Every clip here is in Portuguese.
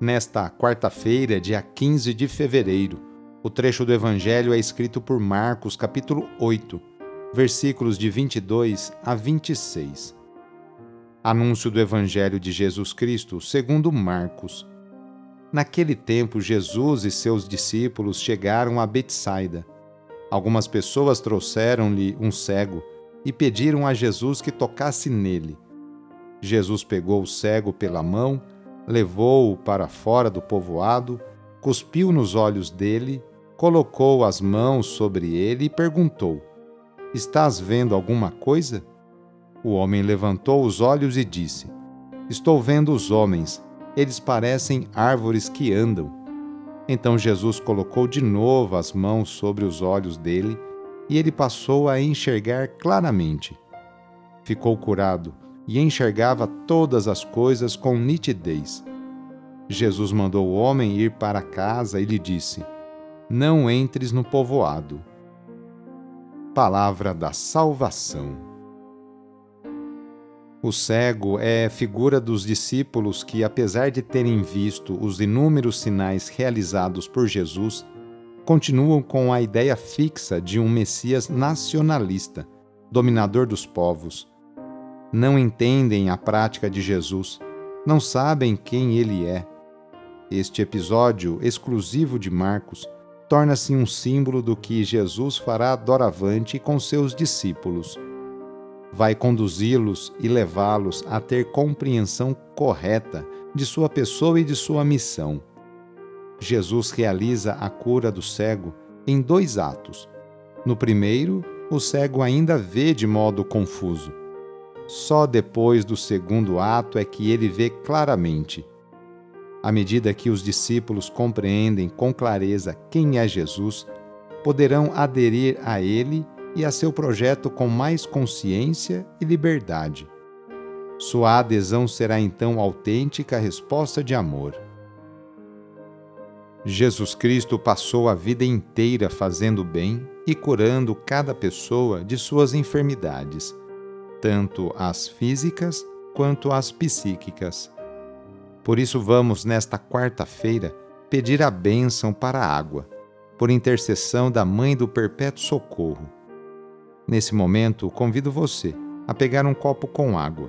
Nesta quarta-feira, dia 15 de fevereiro, o trecho do Evangelho é escrito por Marcos, capítulo 8 versículos de 22 a 26. Anúncio do Evangelho de Jesus Cristo segundo Marcos. Naquele tempo, Jesus e seus discípulos chegaram a Betsaida. Algumas pessoas trouxeram-lhe um cego e pediram a Jesus que tocasse nele. Jesus pegou o cego pela mão, levou-o para fora do povoado, cuspiu nos olhos dele, colocou as mãos sobre ele e perguntou: Estás vendo alguma coisa? O homem levantou os olhos e disse: Estou vendo os homens, eles parecem árvores que andam. Então Jesus colocou de novo as mãos sobre os olhos dele e ele passou a enxergar claramente. Ficou curado e enxergava todas as coisas com nitidez. Jesus mandou o homem ir para casa e lhe disse: Não entres no povoado. Palavra da Salvação. O cego é figura dos discípulos que, apesar de terem visto os inúmeros sinais realizados por Jesus, continuam com a ideia fixa de um Messias nacionalista, dominador dos povos. Não entendem a prática de Jesus, não sabem quem ele é. Este episódio exclusivo de Marcos torna-se um símbolo do que Jesus fará doravante com seus discípulos. Vai conduzi-los e levá-los a ter compreensão correta de sua pessoa e de sua missão. Jesus realiza a cura do cego em dois atos. No primeiro, o cego ainda vê de modo confuso. Só depois do segundo ato é que ele vê claramente à medida que os discípulos compreendem com clareza quem é Jesus, poderão aderir a ele e a seu projeto com mais consciência e liberdade. Sua adesão será então autêntica resposta de amor. Jesus Cristo passou a vida inteira fazendo bem e curando cada pessoa de suas enfermidades, tanto as físicas quanto as psíquicas. Por isso, vamos, nesta quarta-feira, pedir a bênção para a água, por intercessão da Mãe do Perpétuo Socorro. Nesse momento, convido você a pegar um copo com água,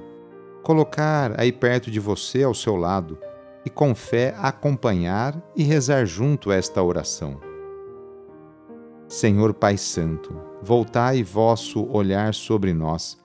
colocar aí perto de você ao seu lado e com fé acompanhar e rezar junto esta oração. Senhor Pai Santo, voltai vosso olhar sobre nós,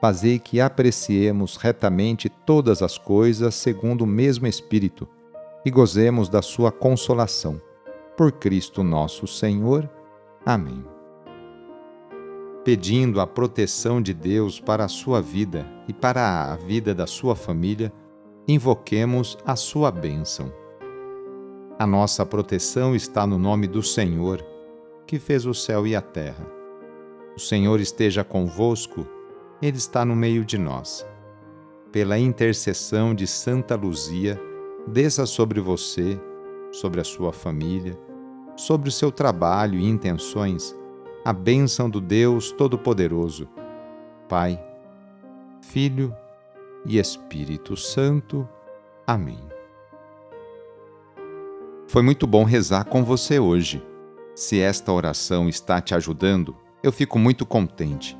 fazei que apreciemos retamente todas as coisas segundo o mesmo Espírito e gozemos da sua consolação. Por Cristo nosso Senhor. Amém. Pedindo a proteção de Deus para a sua vida e para a vida da sua família, invoquemos a sua bênção. A nossa proteção está no nome do Senhor, que fez o céu e a terra. O Senhor esteja convosco, Ele está no meio de nós. Pela intercessão de Santa Luzia, desça sobre você, sobre a sua família, sobre o seu trabalho e intenções, a bênção do Deus Todo-Poderoso, Pai, Filho e Espírito Santo. Amém. Foi muito bom rezar com você hoje. Se esta oração está te ajudando, eu fico muito contente.